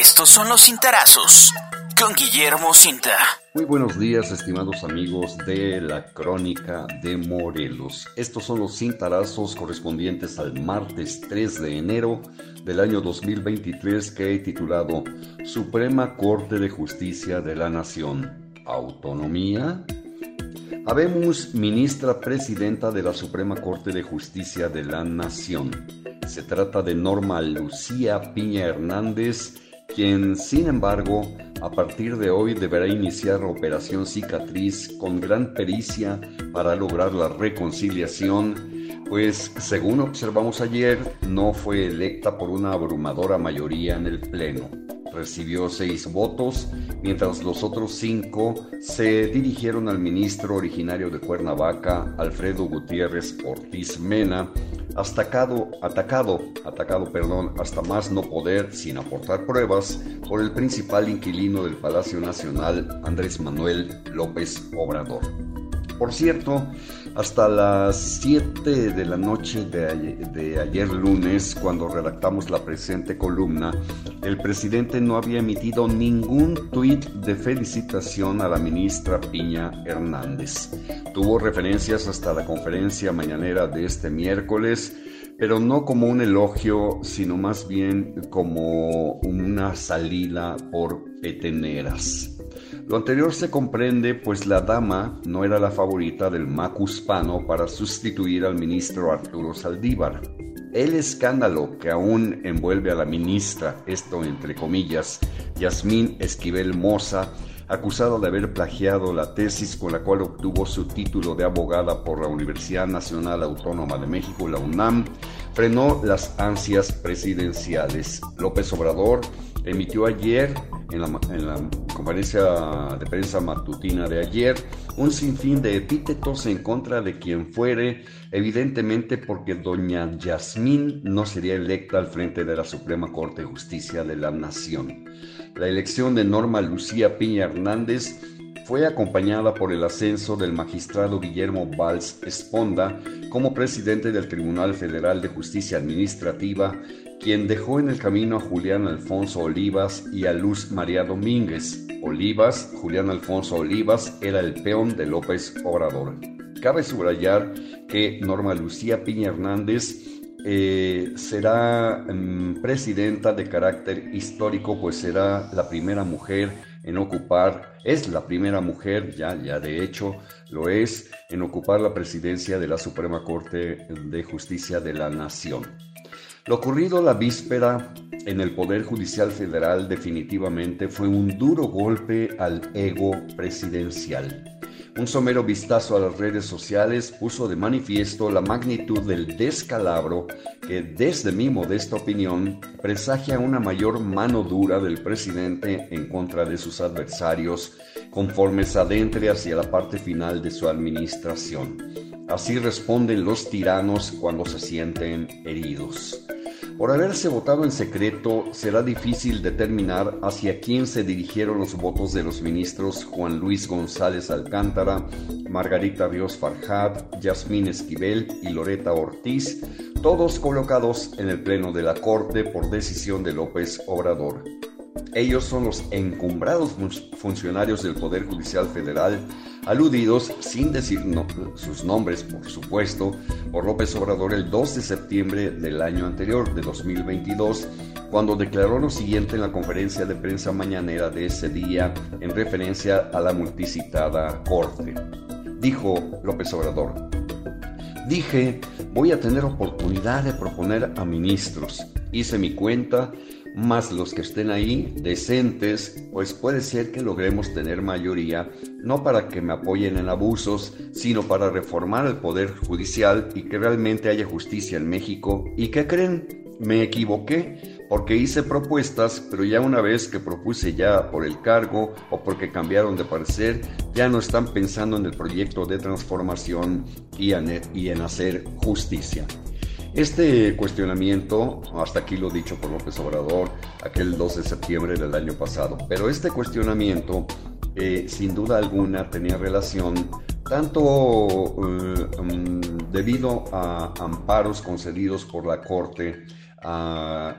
Estos son los cintarazos con Guillermo Cinta. Muy buenos días, estimados amigos de la Crónica de Morelos. Estos son los cintarazos correspondientes al martes 3 de enero del año 2023 que he titulado Suprema Corte de Justicia de la Nación. ¿Autonomía? Habemos ministra presidenta de la Suprema Corte de Justicia de la Nación. Se trata de Norma Lucía Piña Hernández, quien, sin embargo, a partir de hoy deberá iniciar operación cicatriz con gran pericia para lograr la reconciliación, pues según observamos ayer, no fue electa por una abrumadora mayoría en el Pleno recibió seis votos, mientras los otros cinco se dirigieron al ministro originario de Cuernavaca, Alfredo Gutiérrez Ortiz Mena, atacado, atacado, atacado, perdón, hasta más no poder, sin aportar pruebas, por el principal inquilino del Palacio Nacional, Andrés Manuel López Obrador. Por cierto, hasta las 7 de la noche de ayer, lunes, cuando redactamos la presente columna, el presidente no había emitido ningún tuit de felicitación a la ministra Piña Hernández. Tuvo referencias hasta la conferencia mañanera de este miércoles, pero no como un elogio, sino más bien como una salida por peteneras. Lo anterior se comprende pues la dama no era la favorita del macuspano para sustituir al ministro Arturo Saldívar. El escándalo que aún envuelve a la ministra, esto entre comillas, Yasmín Esquivel Moza, acusada de haber plagiado la tesis con la cual obtuvo su título de abogada por la Universidad Nacional Autónoma de México, la UNAM, frenó las ansias presidenciales. López Obrador emitió ayer en la, conferencia de prensa matutina de ayer un sinfín de epítetos en contra de quien fuere, evidentemente porque doña Yasmín no sería electa al frente de la Suprema Corte de Justicia de la Nación. La elección de Norma Lucía Piña Hernández fue acompañada por el ascenso del magistrado Guillermo Valls Esponda como presidente del Tribunal Federal de Justicia Administrativa quien dejó en el camino a Julián Alfonso Olivas y a Luz María Domínguez. Olivas, Julián Alfonso Olivas, era el peón de López Obrador. Cabe subrayar que Norma Lucía Piña Hernández eh, será mm, presidenta de carácter histórico, pues será la primera mujer en ocupar, es la primera mujer, ya, ya de hecho lo es, en ocupar la presidencia de la Suprema Corte de Justicia de la Nación. Lo ocurrido la víspera en el Poder Judicial Federal definitivamente fue un duro golpe al ego presidencial. Un somero vistazo a las redes sociales puso de manifiesto la magnitud del descalabro que, desde mi modesta opinión, presagia una mayor mano dura del presidente en contra de sus adversarios conforme se adentre hacia la parte final de su administración. Así responden los tiranos cuando se sienten heridos. Por haberse votado en secreto, será difícil determinar hacia quién se dirigieron los votos de los ministros Juan Luis González Alcántara, Margarita Ríos Farjad, Yasmín Esquivel y Loreta Ortiz, todos colocados en el Pleno de la Corte por decisión de López Obrador. Ellos son los encumbrados funcionarios del Poder Judicial Federal, aludidos, sin decir sus nombres, por supuesto, por López Obrador el 2 de septiembre del año anterior, de 2022, cuando declaró lo siguiente en la conferencia de prensa mañanera de ese día en referencia a la multicitada Corte. Dijo López Obrador, dije, voy a tener oportunidad de proponer a ministros. Hice mi cuenta más los que estén ahí decentes, pues puede ser que logremos tener mayoría, no para que me apoyen en abusos, sino para reformar el Poder Judicial y que realmente haya justicia en México. ¿Y qué creen? Me equivoqué porque hice propuestas, pero ya una vez que propuse ya por el cargo o porque cambiaron de parecer, ya no están pensando en el proyecto de transformación y en, hacer justicia. Este cuestionamiento, hasta aquí lo dicho por López Obrador, aquel 2 de septiembre del año pasado, pero este cuestionamiento eh, sin duda alguna tenía relación tanto eh, mm, debido a amparos concedidos por la Corte a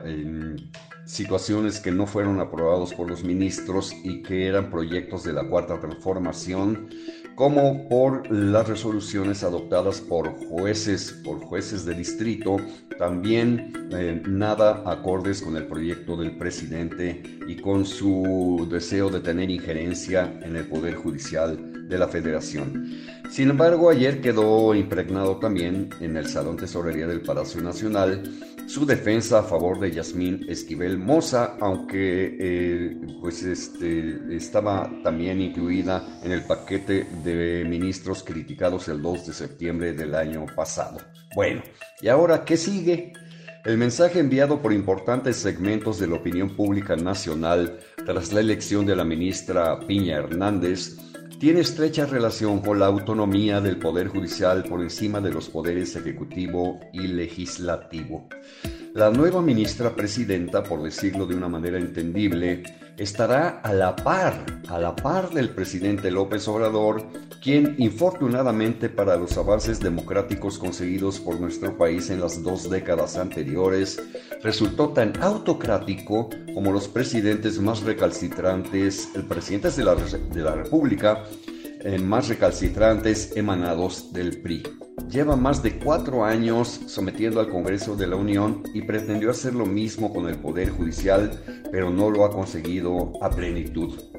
situaciones que no fueron aprobados por los ministros y que eran proyectos de la Cuarta Transformación, como por las resoluciones adoptadas por jueces, por jueces de distrito, también eh, nada acordes con el proyecto del presidente y con su deseo de tener injerencia en el Poder Judicial de la Federación. Sin embargo, ayer quedó impregnado también en el Salón Tesorería del Palacio Nacional su defensa a favor de Yasmín Esquivel Moza, aunque eh, pues este, estaba también incluida en el paquete de ministros criticados el 2 de septiembre del año pasado. Bueno, ¿y ahora qué sigue? El mensaje enviado por importantes segmentos de la opinión pública nacional tras la elección de la ministra Piña Hernández tiene estrecha relación con la autonomía del Poder Judicial por encima de los poderes ejecutivo y legislativo. La nueva ministra presidenta, por decirlo de una manera entendible, estará a la par, a la par del presidente López Obrador, quien infortunadamente para los avances democráticos conseguidos por nuestro país en las dos décadas anteriores, resultó tan autocrático como los presidentes más recalcitrantes, el presidente de la, República, eh, más recalcitrantes emanados del PRI. Lleva más de cuatro años sometiendo al Congreso de la Unión y pretendió hacer lo mismo con el Poder Judicial, pero no lo ha conseguido a plenitud.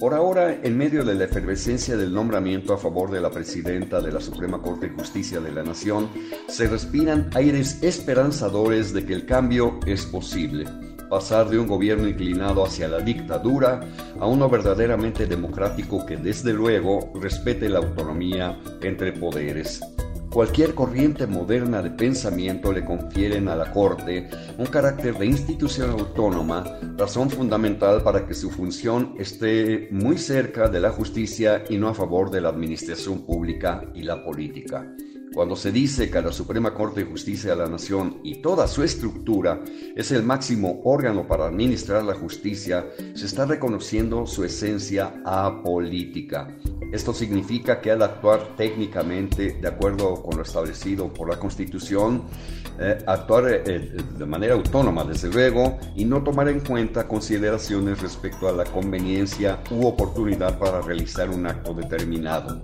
Por ahora, en medio de la efervescencia del nombramiento a favor de la presidenta de la Suprema Corte de Justicia de la Nación, se respiran aires esperanzadores de que el cambio es posible pasar de un gobierno inclinado hacia la dictadura a uno verdaderamente democrático que desde luego respete la autonomía entre poderes. Cualquier corriente moderna de pensamiento le confieren a la Corte un carácter de institución autónoma, razón fundamental para que su función esté muy cerca de la justicia y no a favor de la administración pública y la política. Cuando se dice que la Suprema Corte de Justicia de la Nación y toda su estructura es el máximo órgano para administrar la justicia, se está reconociendo su esencia apolítica. Esto significa que al actuar técnicamente de acuerdo con lo establecido por la Constitución, eh, actuar eh, de manera autónoma, desde luego, y no tomar en cuenta consideraciones respecto a la conveniencia u oportunidad para realizar un acto determinado.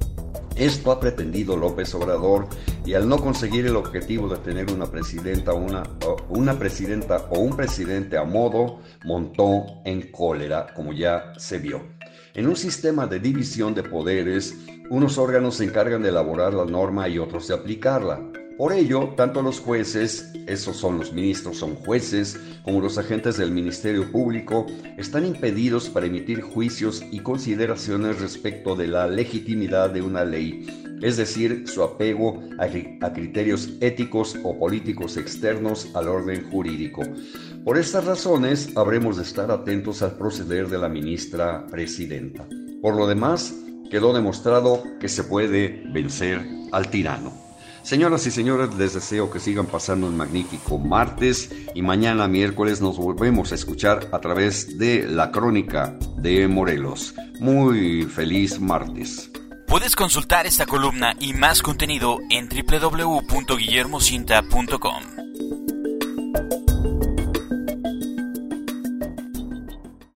Esto ha pretendido López Obrador y al no conseguir el objetivo de tener una presidenta, una, una presidenta o un presidente a modo, montó en cólera, como ya se vio. En un sistema de división de poderes, unos órganos se encargan de elaborar la norma y otros de aplicarla. Por ello, tanto los jueces, esos son los ministros, son jueces, como los agentes del Ministerio Público, están impedidos para emitir juicios y consideraciones respecto de la legitimidad de una ley, es decir, su apego a, criterios éticos o políticos externos al orden jurídico. Por estas razones, habremos de estar atentos al proceder de la ministra presidenta. Por lo demás, quedó demostrado que se puede vencer al tirano. Señoras y señores, les deseo que sigan pasando un magnífico martes y mañana miércoles nos volvemos a escuchar a través de la crónica de Morelos. Muy feliz martes. Puedes consultar esta columna y más contenido en www.guillermocinta.com.